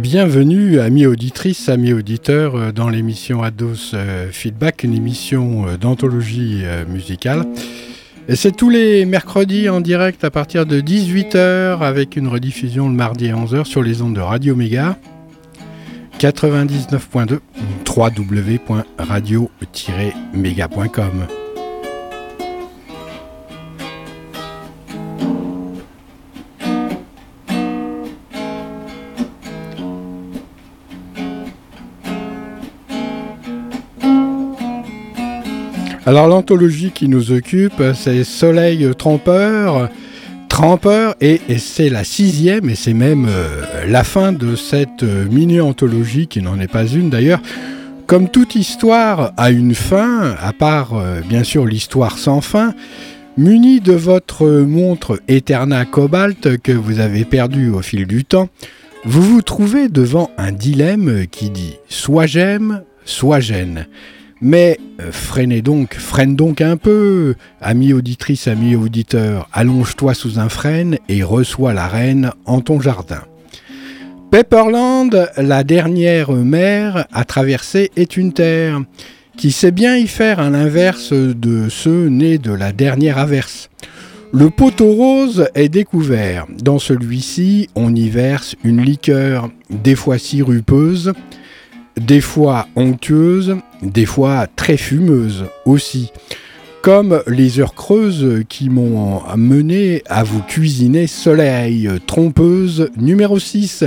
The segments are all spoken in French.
Bienvenue, amis auditrices, amis auditeurs, euh, dans l'émission Ados euh, Feedback, une émission euh, d'anthologie musicale. Et c'est tous les mercredis en direct à partir de 18h avec une rediffusion le mardi à 11h sur les ondes de Radio Méga 99.2 www.radio-méga.com. Alors l'anthologie qui nous occupe, c'est Soleil Trompeur, Trempeur, et, c'est la sixième, et c'est même euh, la fin de cette euh, mini-anthologie, qui n'en est pas une d'ailleurs. Comme toute histoire a une fin, à part euh, bien sûr l'histoire sans fin, muni de votre montre Eterna Cobalt que vous avez perdue au fil du temps, vous vous trouvez devant un dilemme qui dit soit j'aime, soit gêne. Mais euh, freinez donc, freine donc un peu, ami auditrice, ami auditeur, allonge-toi sous un frêne et reçois la reine en ton jardin. Pepperland, la dernière mer à traverser, est une terre qui sait bien y faire à l'inverse de ceux nés de la dernière averse. Le poteau rose est découvert. Dans celui-ci, on y verse une liqueur, des fois sirupeuse, des fois onctueuse, des fois très fumeuse aussi. Comme les heures creuses qui m'ont mené à vous cuisiner Soleil, trompeuse numéro 6,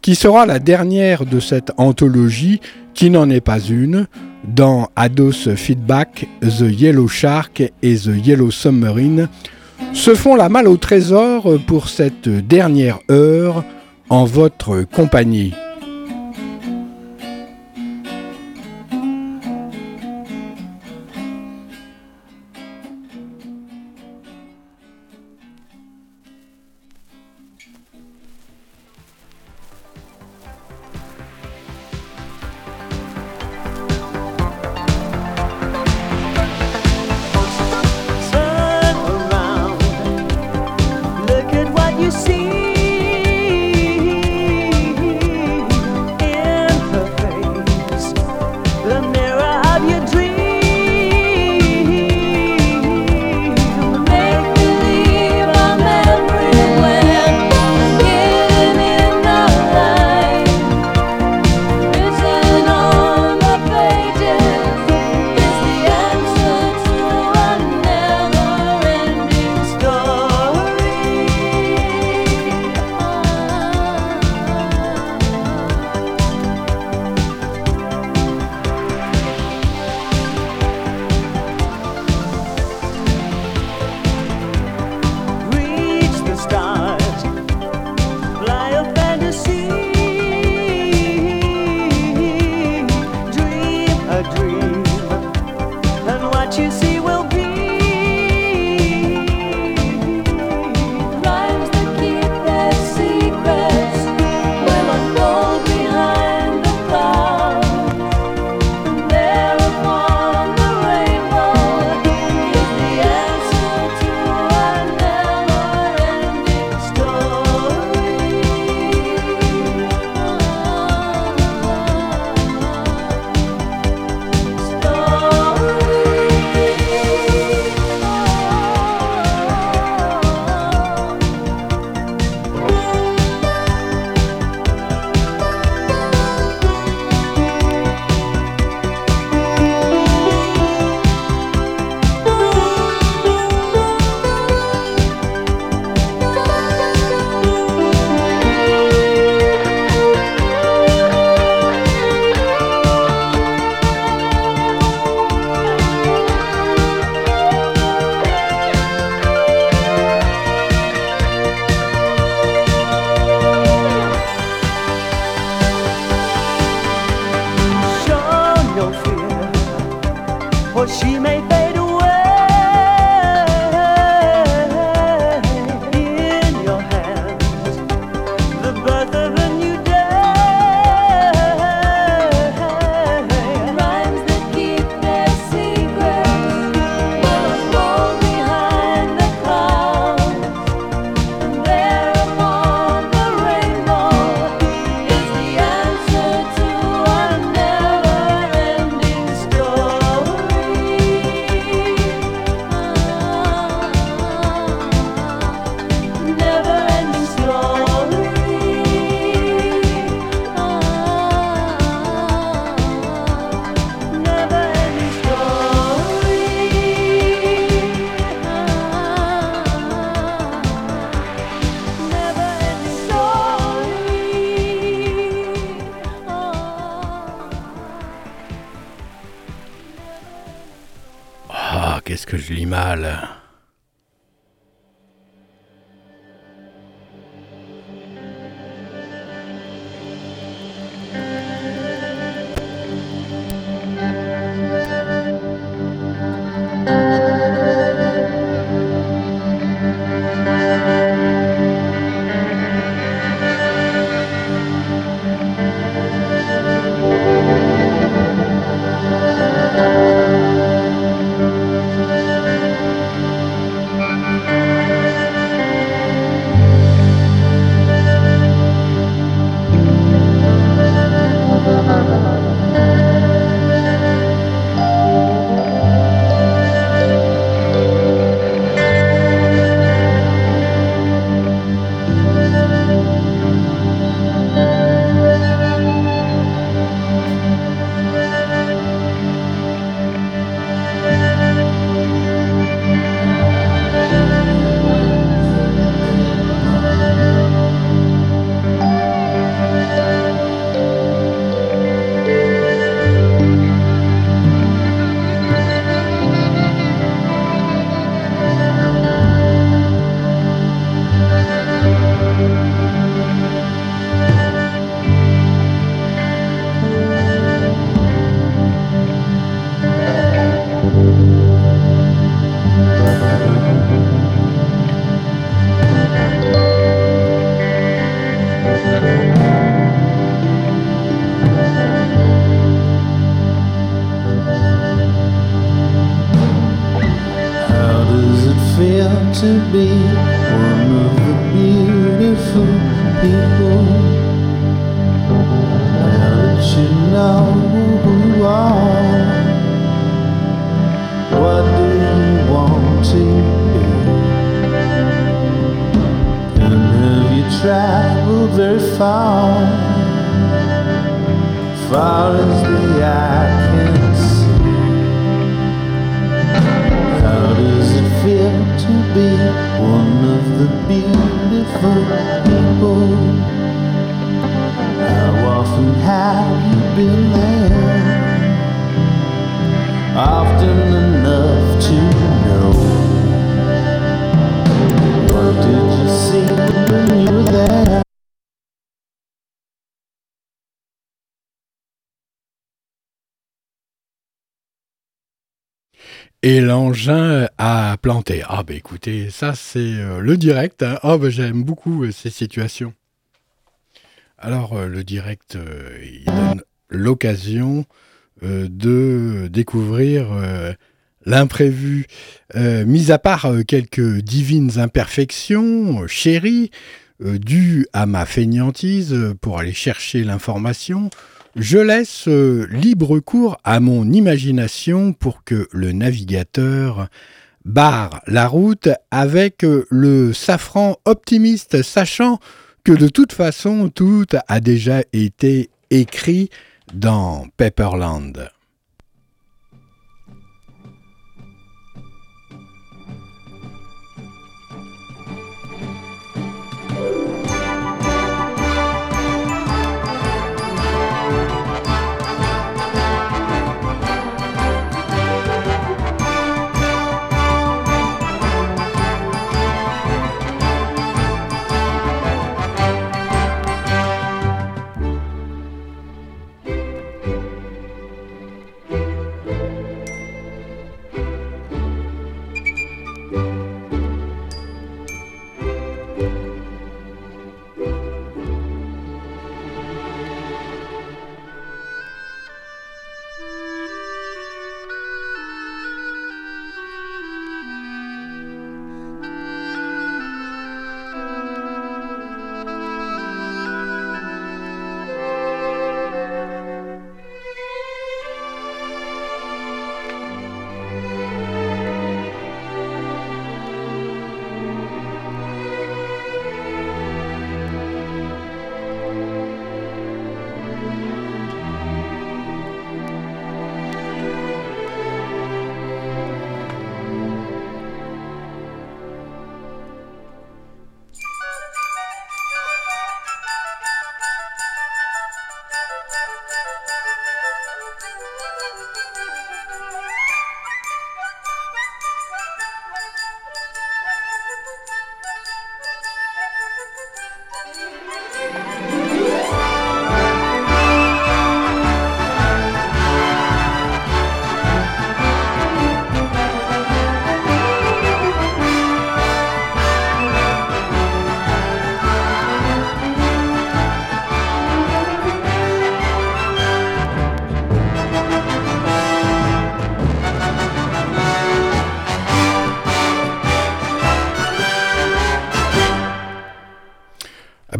qui sera la dernière de cette anthologie, qui n'en est pas une, dans Ados Feedback, The Yellow Shark et The Yellow Submarine, se font la malle au trésor pour cette dernière heure en votre compagnie. Et l'engin a planté. Ah bah écoutez, ça c'est euh, le direct. Hein. Ah bah j'aime beaucoup euh, ces situations. Alors euh, le direct, donne l'occasion de découvrir l'imprévu. mis à part quelques divines imperfections, chéries, dues à ma feignantise pour aller chercher l'information, je laisse euh, libre cours à mon imagination pour que le navigateur barre la route avec euh, le safran optimiste, sachant que de toute façon tout a déjà été écrit dans Pepperland.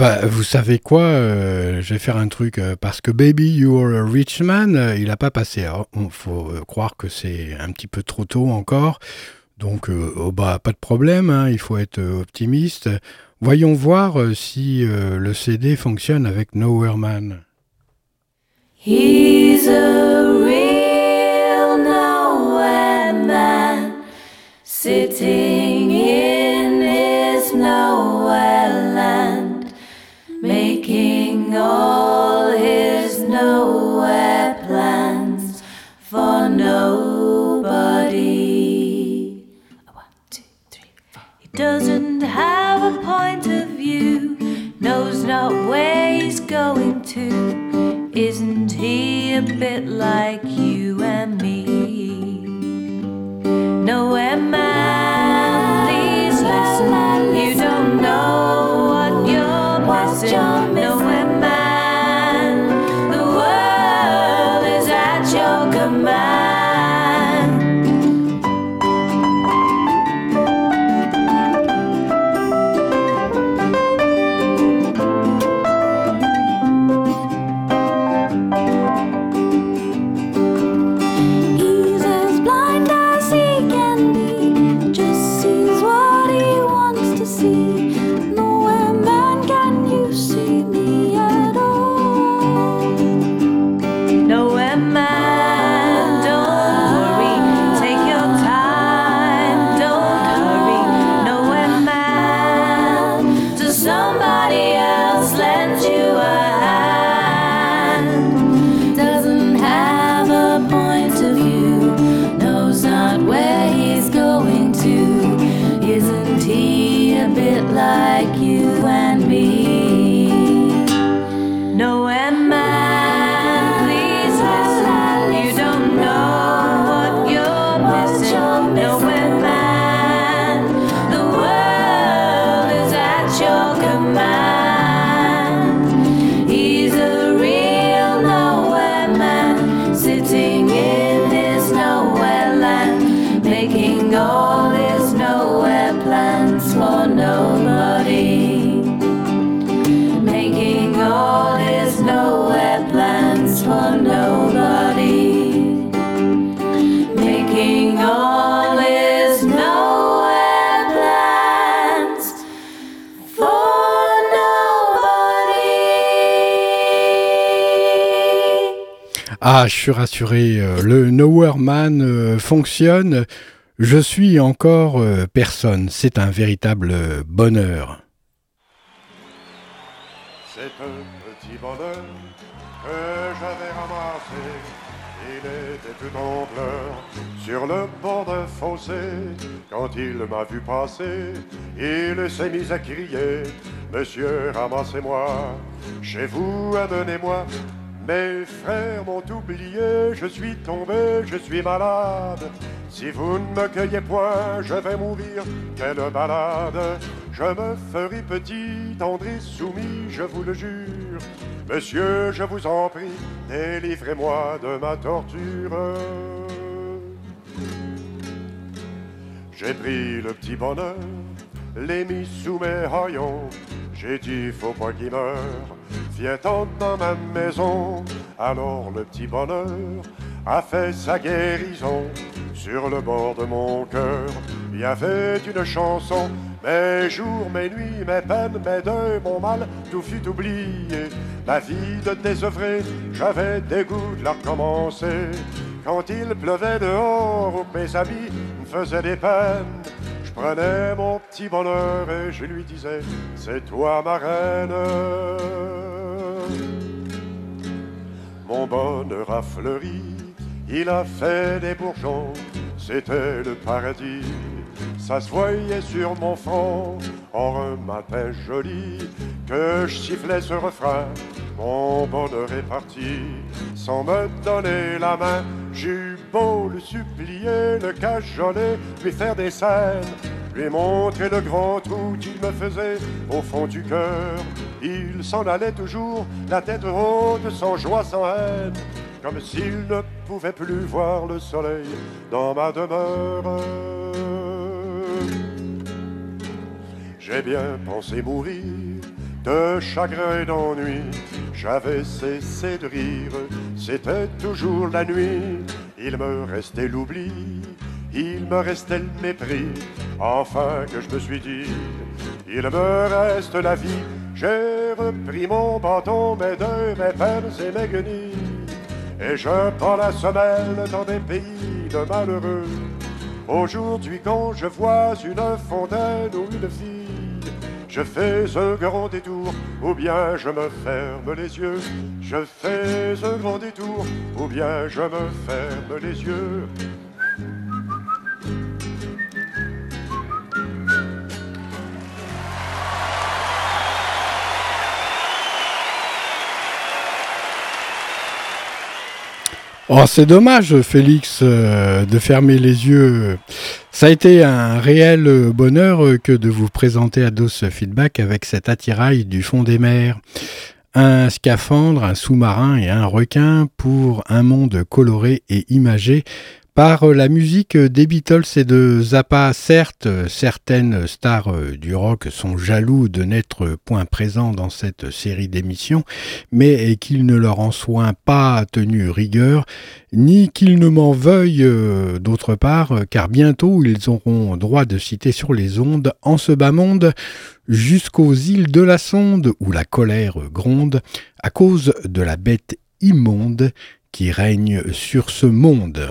Bah, vous savez quoi euh, Je vais faire un truc euh, parce que Baby You're a Rich Man, euh, il n'a pas passé. Il faut croire que c'est un petit peu trop tôt encore. Donc, oh bah, pas de problème, hein, il faut être optimiste. Voyons voir si le CD fonctionne avec Nowhere Man. Like Ah, je suis rassuré, euh, le Nowhere Man euh, fonctionne. Je suis encore euh, personne. C'est un véritable bonheur. C'est un petit bonheur que j'avais ramassé. Il était tout en pleurs sur le bord d'un fossé. Quand il m'a vu passer, il s'est mis à crier Monsieur, ramassez-moi, chez vous, amenez-moi mes frères m'ont oublié, je suis tombé, je suis malade. Si vous ne me cueillez point, je vais mourir, quelle balade. Je me ferai petit, tendre soumis, je vous le jure. Monsieur, je vous en prie, délivrez-moi de ma torture. J'ai pris le petit bonheur, l'ai mis sous mes haillons. J'ai dit, faut pas qu'il meure viens dans ma maison. Alors le petit bonheur a fait sa guérison. Sur le bord de mon cœur, il y avait une chanson. Mes jours, mes nuits, mes peines, mes deuils, mon mal, tout fut oublié. Ma vie de désœuvré, j'avais des goûts de la recommencer. Quand il pleuvait dehors, mes amis me faisaient des peines, je prenais mon petit bonheur et je lui disais, c'est toi ma reine. Mon bonheur a fleuri, il a fait des bourgeons, c'était le paradis. Ça se voyait sur mon front, en un matin joli, que je sifflais ce refrain. Mon bonheur est parti, sans me donner la main. J'eus beau le supplier, le cajoler, lui faire des scènes, lui montrer le grand trou qu'il me faisait au fond du cœur. Il s'en allait toujours, la tête haute, sans joie, sans haine, comme s'il ne pouvait plus voir le soleil dans ma demeure. J'ai bien pensé mourir de chagrin et d'ennui. J'avais cessé de rire, c'était toujours la nuit. Il me restait l'oubli, il me restait le mépris. Enfin que je me suis dit, il me reste la vie. J'ai repris mon bâton, mes deuils, mes peines et mes guenilles. Et je prends la semelle dans des pays de malheureux. Aujourd'hui, quand je vois une fontaine ou une fille, je fais un grand détour, ou bien je me ferme les yeux. Je fais un grand détour, ou bien je me ferme les yeux. Oh, c'est dommage, Félix, euh, de fermer les yeux. Ça a été un réel bonheur que de vous présenter à DOS Feedback avec cet attirail du fond des mers. Un scaphandre, un sous-marin et un requin pour un monde coloré et imagé par la musique des Beatles et de Zappa. Certes, certaines stars du rock sont jaloux de n'être point présents dans cette série d'émissions, mais qu'ils ne leur en soient pas tenu rigueur, ni qu'ils ne m'en veuillent euh, d'autre part, car bientôt ils auront droit de citer sur les ondes, en ce bas monde, jusqu'aux îles de la Sonde, où la colère gronde, à cause de la bête immonde qui règne sur ce monde.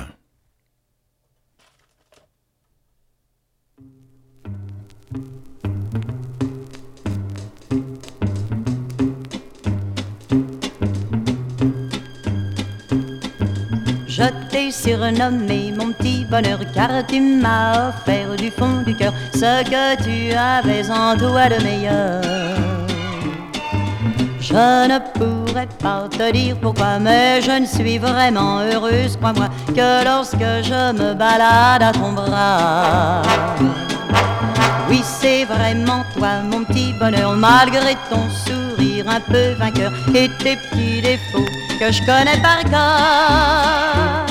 Je t'ai surnommé mon petit bonheur car tu m'as offert du fond du cœur ce que tu avais en toi de meilleur. Je ne pourrais pas te dire pourquoi, mais je ne suis vraiment heureuse, crois-moi, que lorsque je me balade à ton bras. Oui, c'est vraiment toi, mon petit bonheur, malgré ton sourire un peu vainqueur et tes petits défauts que je connais par cœur.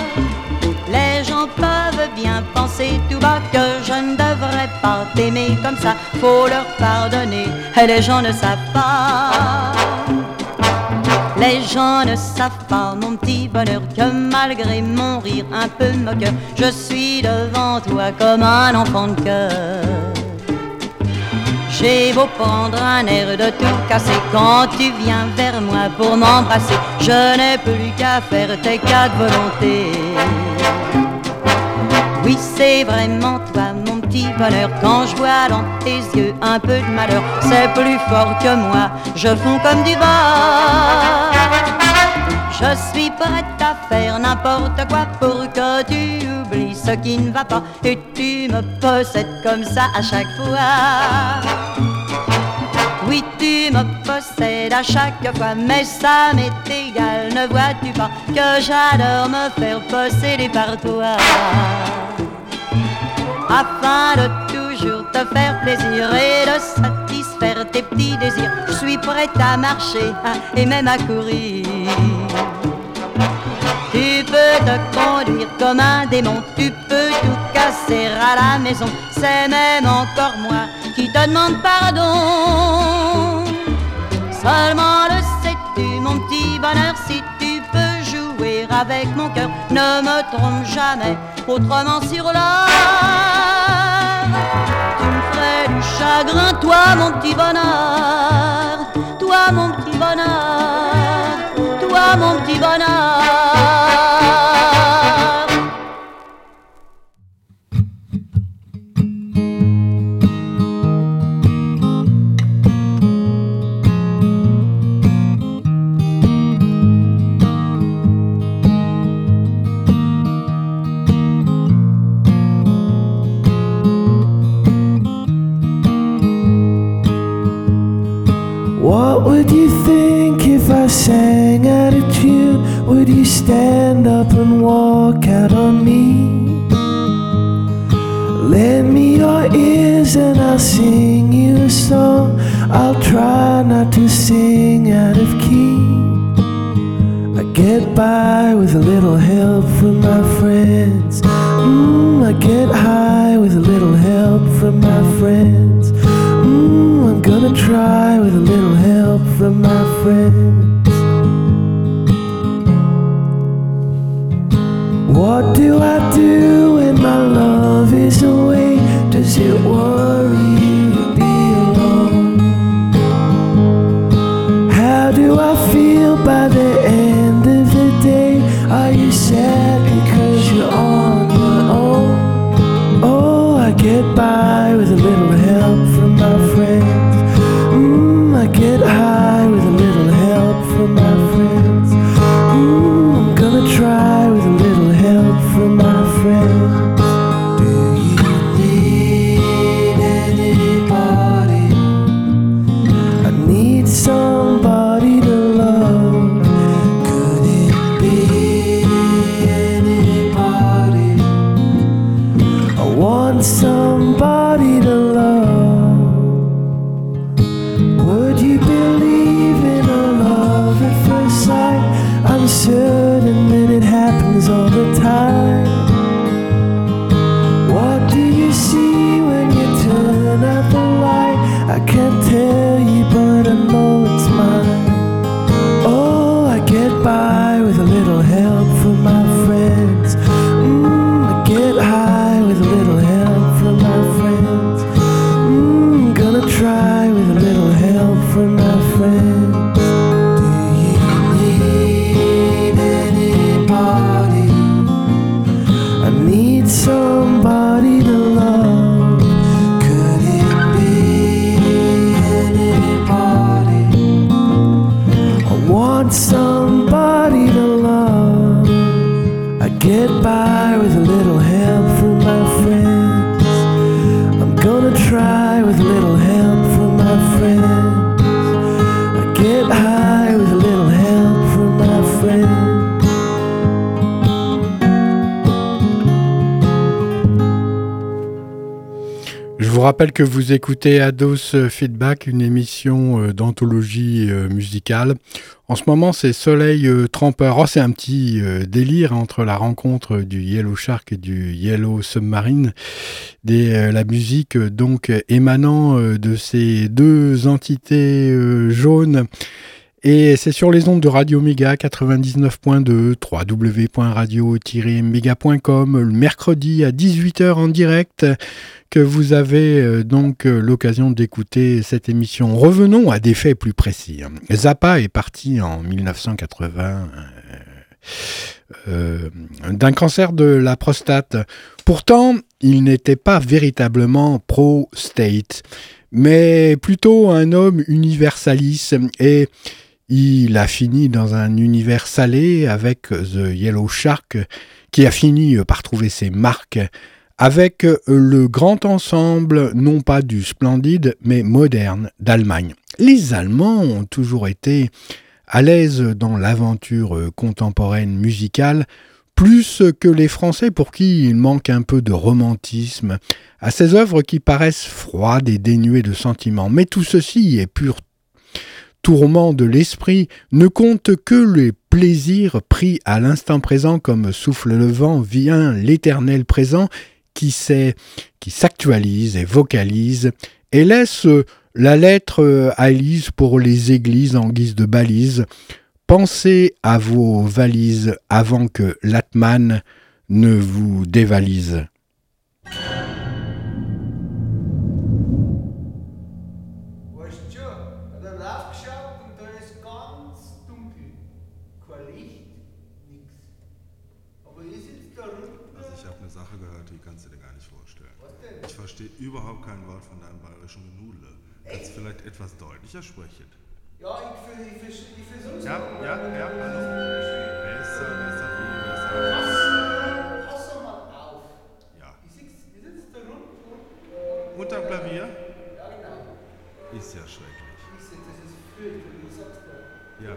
Les gens peuvent bien penser tout bas que je ne devrais pas t'aimer comme ça, faut leur pardonner, et les gens ne savent pas. Les gens ne savent pas, mon petit bonheur, que malgré mon rire un peu moqueur, je suis devant toi comme un enfant de cœur. J'ai beau prendre un air de tout casser quand tu viens vers moi pour m'embrasser, je n'ai plus qu'à faire tes quatre volontés. Oui, c'est vraiment toi, mon petit bonheur. Quand je vois dans tes yeux un peu de malheur, c'est plus fort que moi. Je fonds comme du vent. Je suis prête à faire n'importe quoi pour que tu oublies ce qui ne va pas et tu me possèdes comme ça à chaque fois. Oui, tu me possèdes à chaque fois, mais ça m'est égal, ne vois-tu pas que j'adore me faire posséder par toi? Afin de toujours te faire plaisir et de satisfaire tes petits désirs, je suis prête à marcher et même à courir. Tu peux te conduire comme un démon, tu peux tout casser à la maison. C'est même encore moi qui te demande pardon. Seulement le sais-tu, mon petit bonheur, si tu peux jouer avec mon cœur, ne me trompe jamais, autrement sur l'or. Tu me ferais du chagrin, toi, mon petit bonheur, toi, mon petit bonheur, mon petit bonheur. Stand up and walk out on me? Lend me your ears and I'll sing you a song. I'll try not to sing out of key. I get by with a little help from my friends. Mm, I get high with a little help from my friends. Mm, I'm gonna try with a little help from my friends. Rappelle que vous écoutez Ados Feedback, une émission euh, d'anthologie euh, musicale. En ce moment, c'est Soleil euh, Trempeur. Oh, c'est un petit euh, délire entre la rencontre du Yellow Shark et du Yellow Submarine. Euh, la musique, euh, donc, émanant euh, de ces deux entités euh, jaunes. Et c'est sur les ondes de Radio Méga 99.2, www.radio-méga.com, le mercredi à 18h en direct, que vous avez euh, donc euh, l'occasion d'écouter cette émission. Revenons à des faits plus précis. Zappa est parti en 1980 euh, euh, d'un cancer de la prostate. Pourtant, il n'était pas véritablement pro-state, mais plutôt un homme universaliste et il a fini dans un univers salé avec The Yellow Shark qui a fini par trouver ses marques avec le grand ensemble, non pas du splendide, mais moderne d'Allemagne. Les Allemands ont toujours été à l'aise dans l'aventure contemporaine musicale, plus que les Français pour qui il manque un peu de romantisme à ces œuvres qui paraissent froides et dénuées de sentiments. Mais tout ceci est pur tourment de l'esprit, ne compte que les plaisirs pris à l'instant présent comme souffle le vent, vient l'éternel présent qui sait, qui s'actualise et vocalise et laisse la lettre à Élise pour les églises en guise de balise. Pensez à vos valises avant que l'Atman ne vous dévalise. Ja, ja, ja, hallo. Besser, besser, viel besser. Pass, doch mal auf. Ja. Ich sitze ich sitz da unten und. Unterm Klavier? Ja, genau. Ist ja schrecklich. Ich sitz, das ist fürchterlich, ich sag's dir. Ja,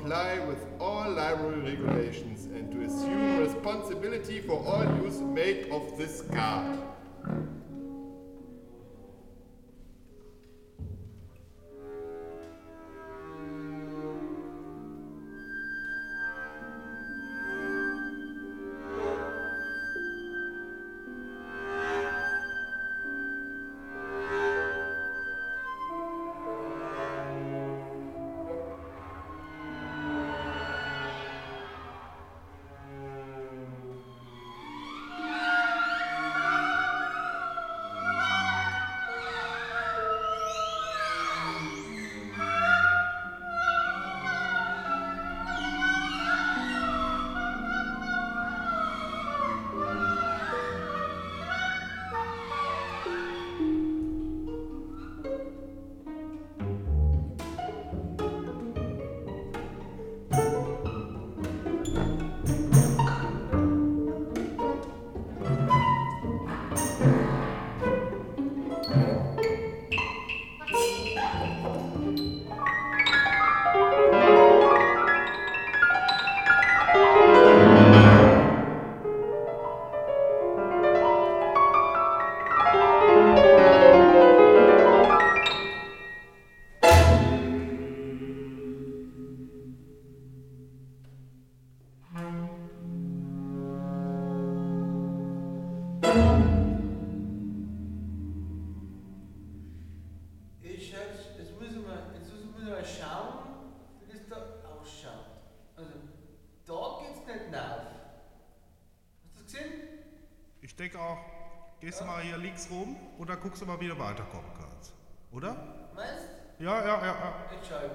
comply mal hier links rum und dann guckst du mal, wie du weiterkommen kannst. Oder? Meinst du? ja, ja, ja. Entscheiden.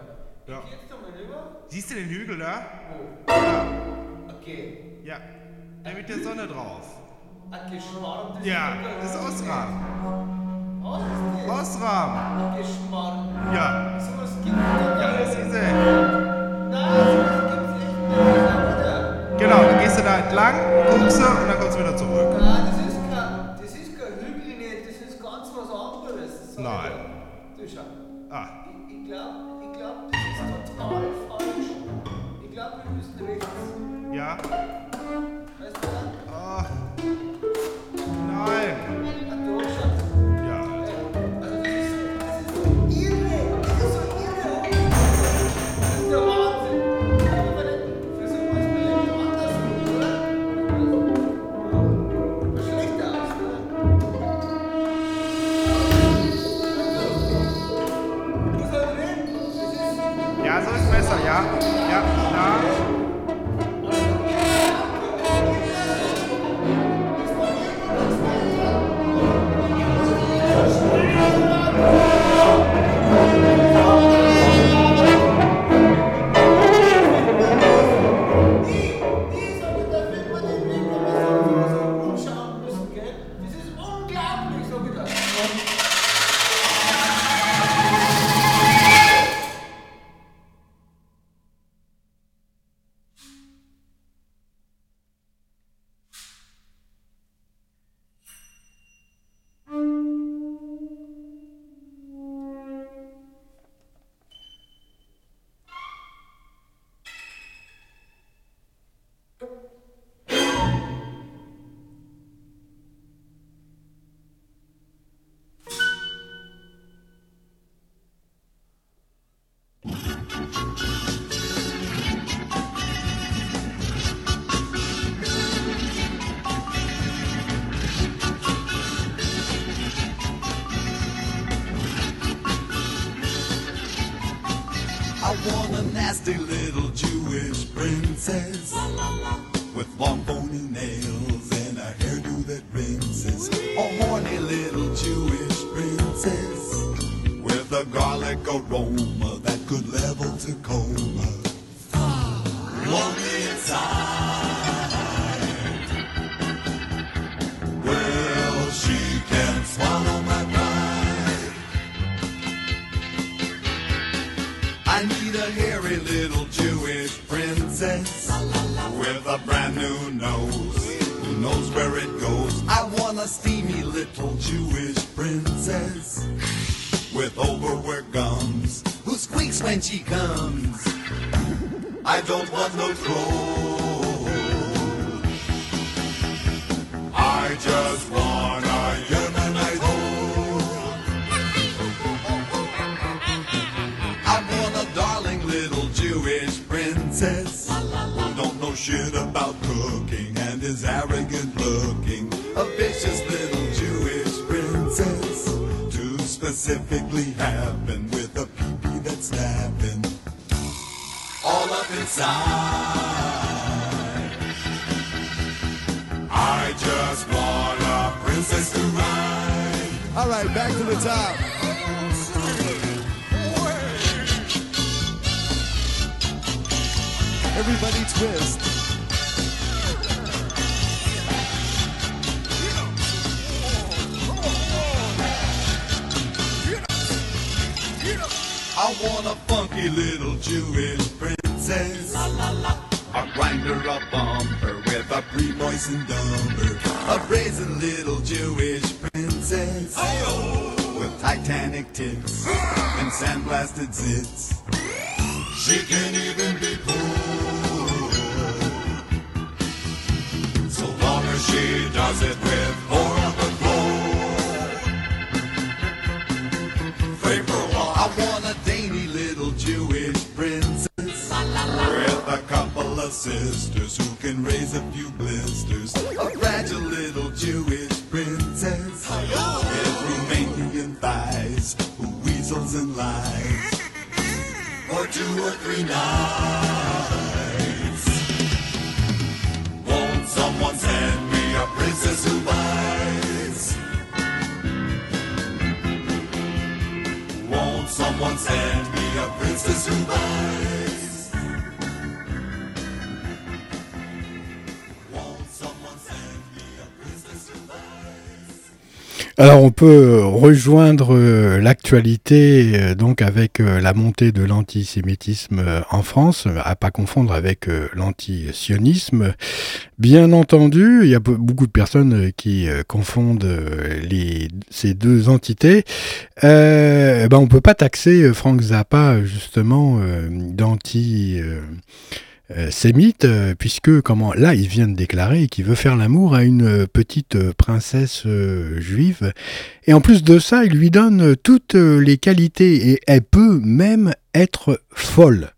Ja. Ich geh jetzt nochmal rüber. Siehst du den Hügel da? Wo? Ja. Okay. Ja. Der mit der Sonne drauf. Ein Ja, das ist Osram. Was ist das? Osram. Ein. Ja. So was gibt's nicht. Ja, das ist er. Nein, so was gibt's echt nicht. Genau, dann gehst du da entlang, guckst du und dann kommst du wieder zurück. not. With a peepee that's snapping all up inside. I just want a princess to ride. All right, back to the top. Everybody twist. I want a funky little Jewish princess. A grinder, a bumper with a pre-moistened dumper. A brazen little Jewish princess. With Titanic tits and sandblasted zits. She can even be poor. So long as she does it with four sisters who can raise a few blisters. A fragile little Jewish princess with Romanian thighs who weasels and lies for two or three nights. Won't someone send me a princess who buys? Won't someone send me a princess who buys? Alors on peut rejoindre euh, l'actualité euh, donc avec euh, la montée de l'antisémitisme euh, en France, à pas confondre avec euh, l'antisionisme. Bien entendu, il y a be- beaucoup de personnes euh, qui euh, confondent euh, ces deux entités. Euh, ben on peut pas taxer euh, Frank Zappa justement euh, d'anti euh, sémite, euh, puisque comment là il vient de déclarer qu'il veut faire l'amour à une euh, petite euh, princesse juive, et en plus de ça, il lui donne toutes les qualités, et elle peut même être folle.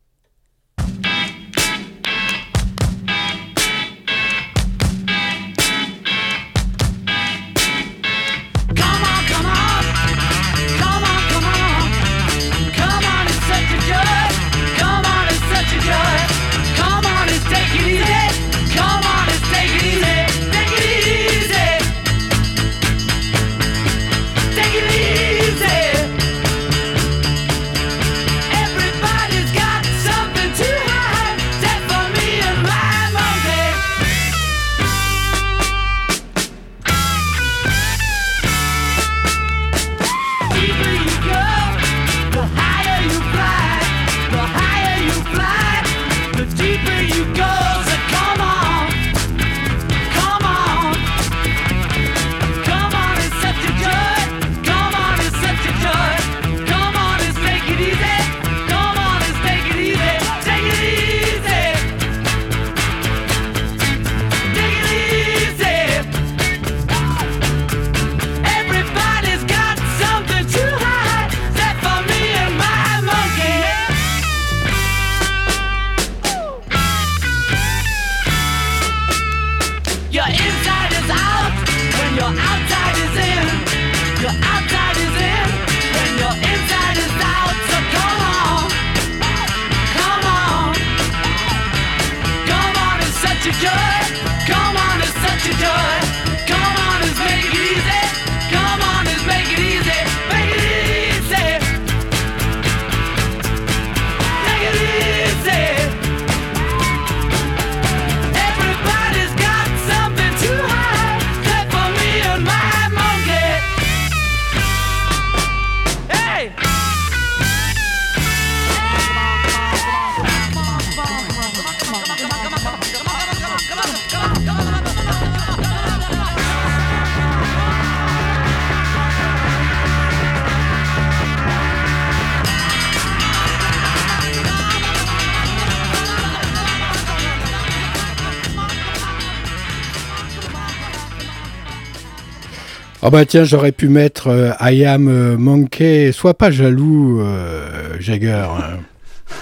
Ah bah tiens, j'aurais pu mettre euh, I am euh, Monkey. Sois pas jaloux, euh, Jagger. hein.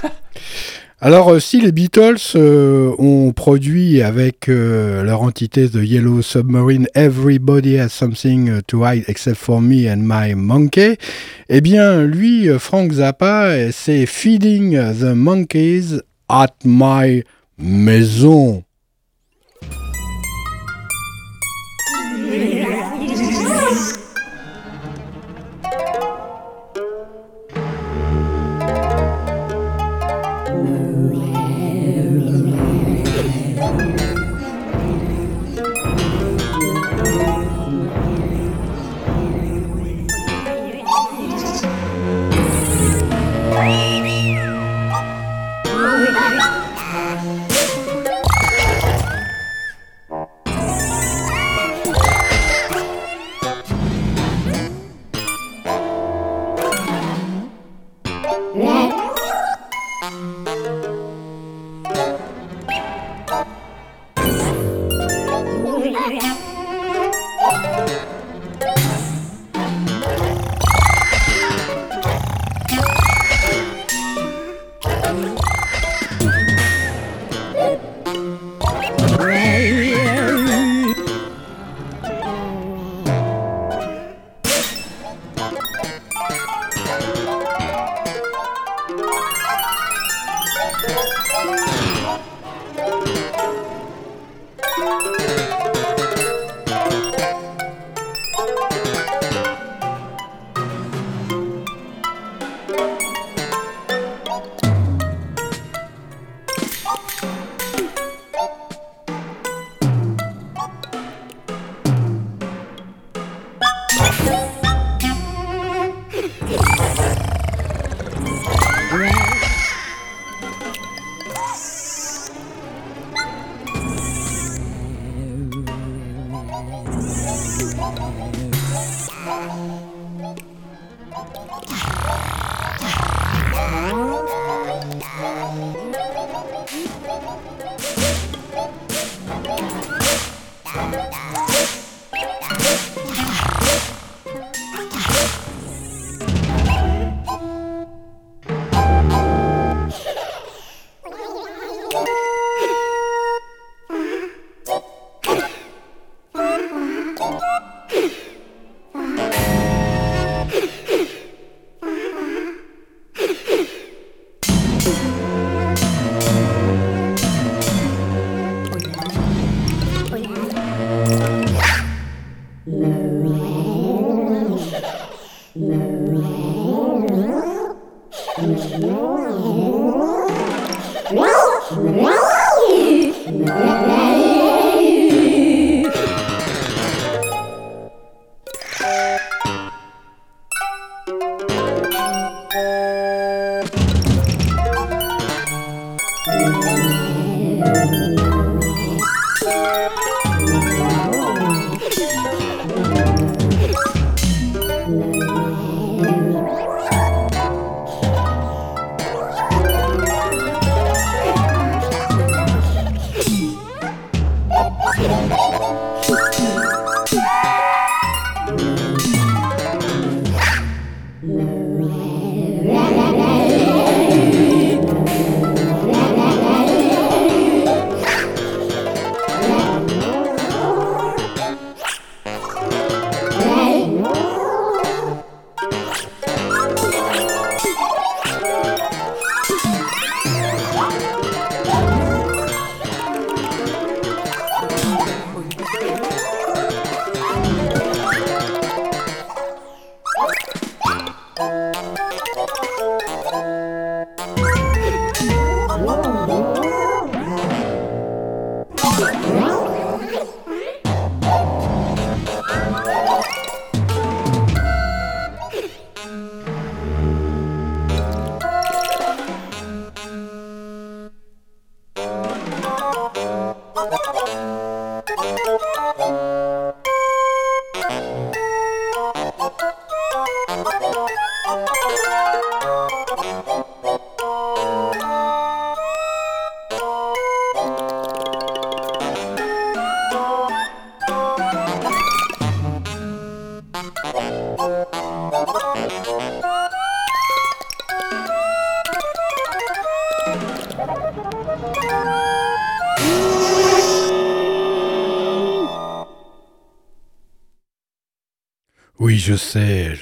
Alors, si les Beatles euh, ont produit avec leur entité The Yellow Submarine Everybody has something to hide except for me and my monkey, eh bien, lui, Frank Zappa, euh, c'est Feeding the Monkeys at my maison. Oh, my God.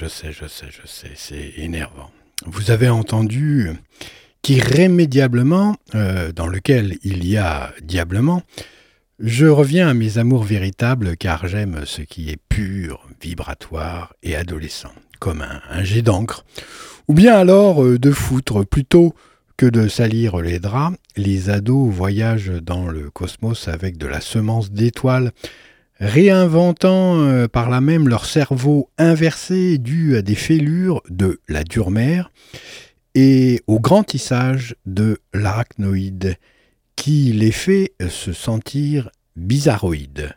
Je sais, je sais, je sais, c'est énervant. Vous avez entendu qu'irrémédiablement, euh, dans lequel il y a diablement, je reviens à mes amours véritables car j'aime ce qui est pur, vibratoire et adolescent, comme un, jet d'encre, ou bien alors euh, de foutre plutôt que de salir les draps, les ados voyagent dans le cosmos avec de la semence d'étoiles, réinventant euh, par là même leur cerveau inversé dû à des fêlures de la dure mer et au grand tissage de l'arachnoïde qui les fait se sentir bizarroïdes.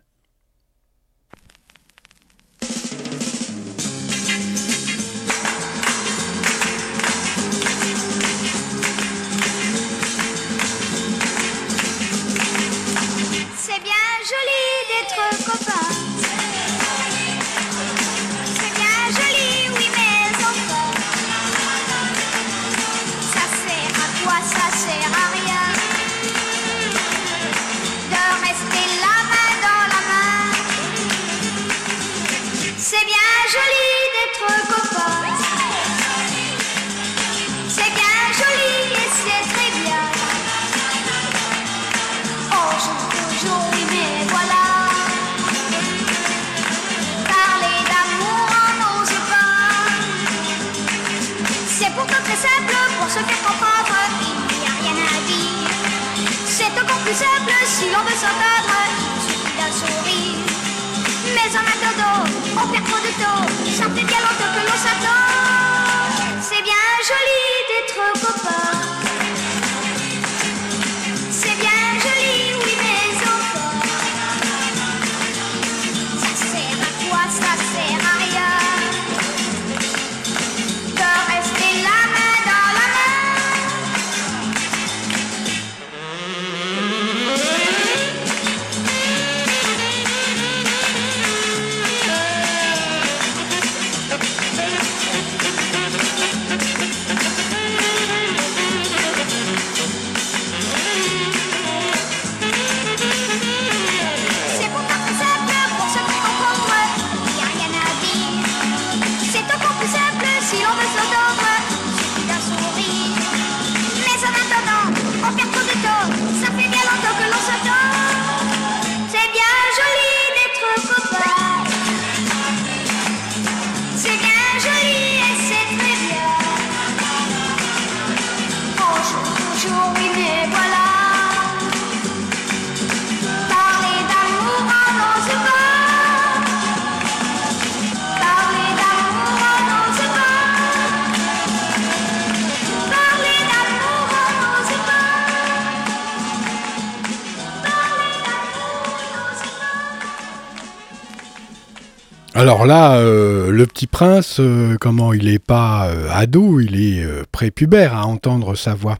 Là, euh, le petit prince, euh, comment il est pas euh, ado, il est prépubère à entendre sa voix.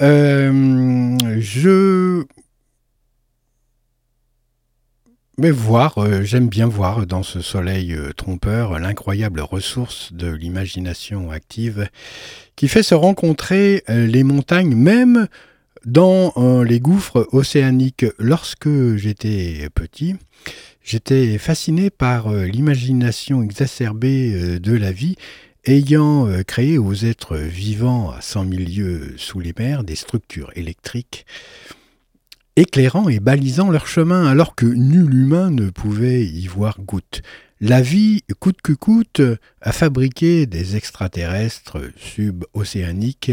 Je vais voir, j'aime bien voir dans ce soleil trompeur l'incroyable ressource de l'imagination active qui fait se rencontrer les montagnes même dans les gouffres océaniques. Lorsque j'étais petit, J'étais fasciné par euh, l'imagination exacerbée euh, de la vie, ayant euh, créé aux êtres vivants à 100 000 lieues sous les mers des structures électriques éclairant et balisant leur chemin alors que nul humain ne pouvait y voir goutte. La vie, coûte que coûte, a fabriqué des extraterrestres subocéaniques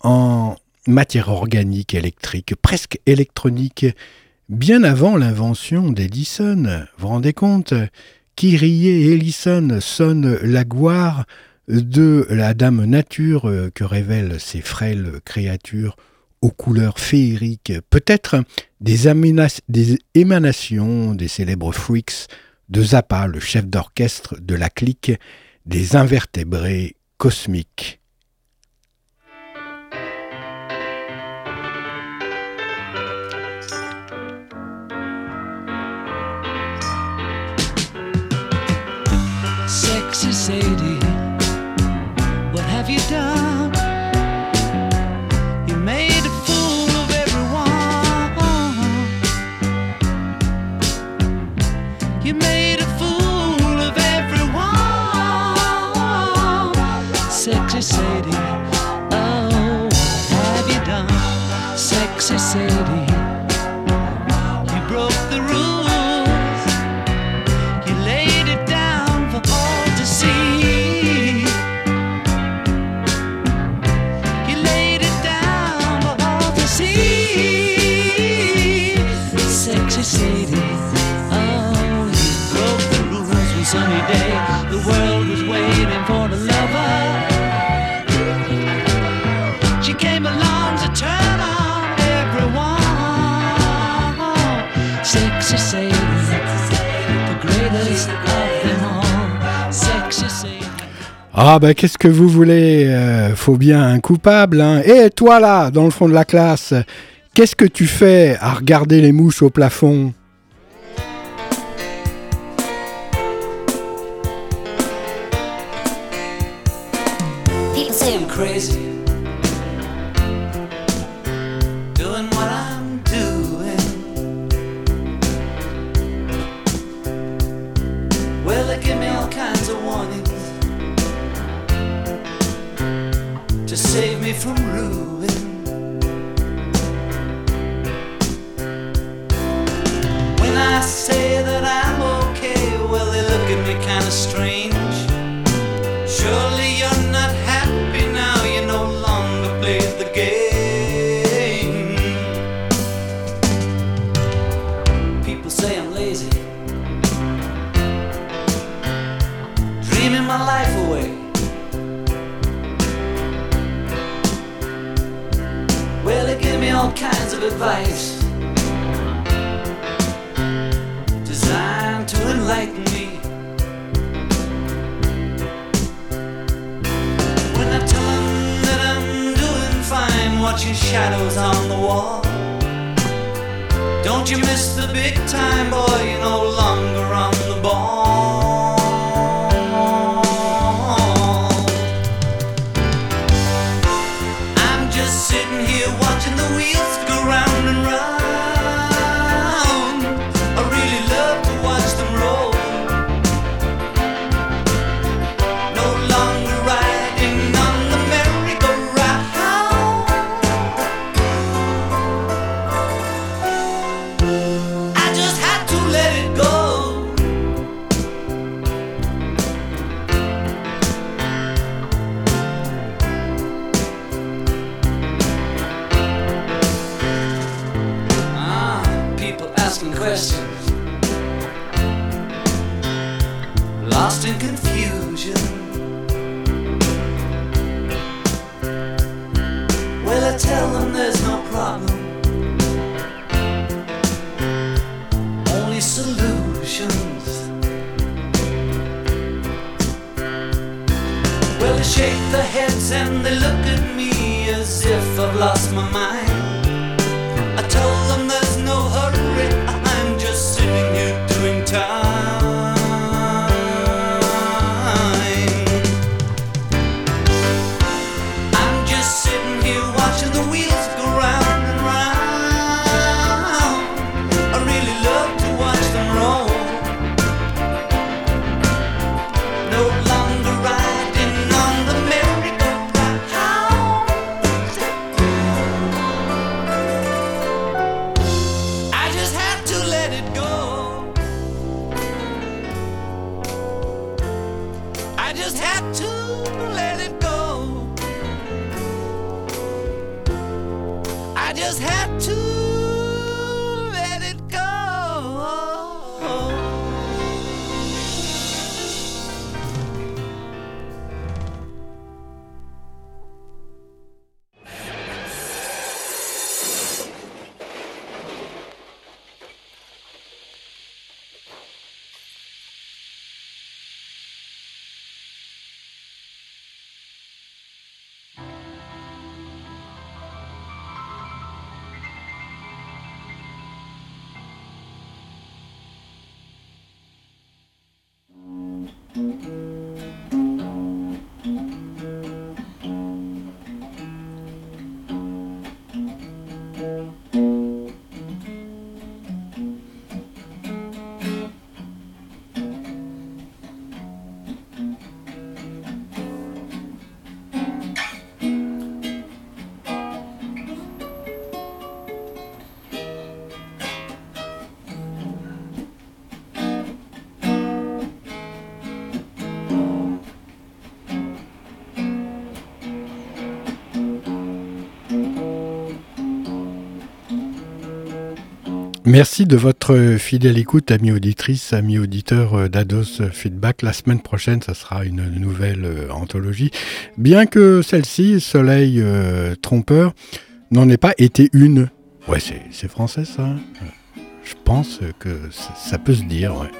en matière organique électrique, presque électronique, Bien avant l'invention d'Edison, vous rendez compte, Kyrie et Ellison sonnent la gloire de la dame nature que révèlent ces frêles créatures aux couleurs féeriques, peut-être des, des, émanations des célèbres freaks de Zappa, le chef d'orchestre de la clique des invertébrés cosmiques. Sadie, what have you done? Ah ben qu'est-ce que vous voulez euh, Faut bien un coupable. Hein. Et toi là, dans le fond de la classe, qu'est-ce que tu fais à regarder les mouches au plafond? Mm-hmm. Merci de votre fidèle écoute, amis auditrices, amis auditeurs euh, d'Ados Feedback. La semaine prochaine, ça sera une nouvelle euh, anthologie. Bien que celle-ci, Soleil euh, Trompeur, n'en ait pas été une. Ouais, c'est c'est français ça. hein. Je pense que ça- ça peut se dire, ouais.